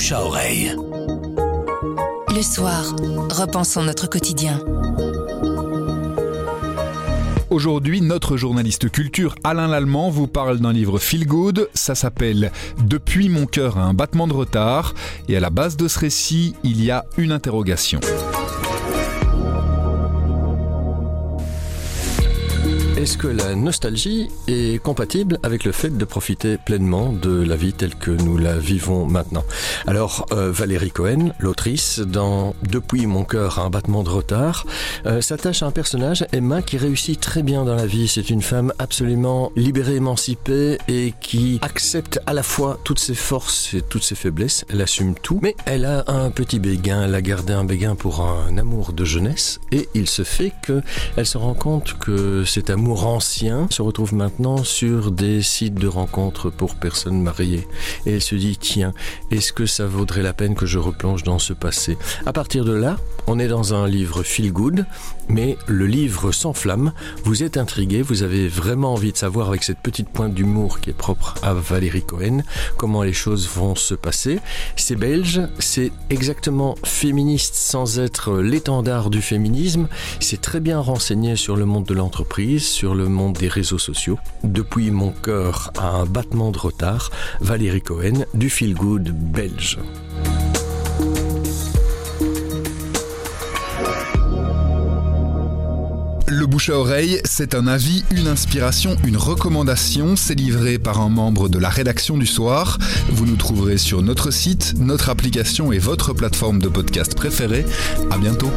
bouche à oreille. Le soir, repensons notre quotidien. Aujourd'hui, notre journaliste culture Alain Lallemand vous parle d'un livre feel good. Ça s'appelle Depuis mon cœur à un battement de retard. Et à la base de ce récit, il y a une interrogation. Est-ce que la nostalgie est compatible avec le fait de profiter pleinement de la vie telle que nous la vivons maintenant? Alors, euh, Valérie Cohen, l'autrice, dans Depuis mon cœur, un battement de retard, euh, s'attache à un personnage, Emma, qui réussit très bien dans la vie. C'est une femme absolument libérée, émancipée et qui accepte à la fois toutes ses forces et toutes ses faiblesses. Elle assume tout, mais elle a un petit béguin. Elle a gardé un béguin pour un amour de jeunesse et il se fait que elle se rend compte que cet amour ancien se retrouve maintenant sur des sites de rencontres pour personnes mariées. Et elle se dit, tiens, est-ce que ça vaudrait la peine que je replonge dans ce passé? À partir de là, on est dans un livre feel good, mais le livre s'enflamme. Vous êtes intrigué, vous avez vraiment envie de savoir avec cette petite pointe d'humour qui est propre à Valérie Cohen comment les choses vont se passer. C'est belge, c'est exactement féministe sans être l'étendard du féminisme. C'est très bien renseigné sur le monde de l'entreprise, sur le monde des réseaux sociaux. Depuis mon cœur à un battement de retard, Valérie Cohen du Feel Good belge. Le bouche à oreille, c'est un avis, une inspiration, une recommandation. C'est livré par un membre de la rédaction du soir. Vous nous trouverez sur notre site, notre application et votre plateforme de podcast préférée. À bientôt.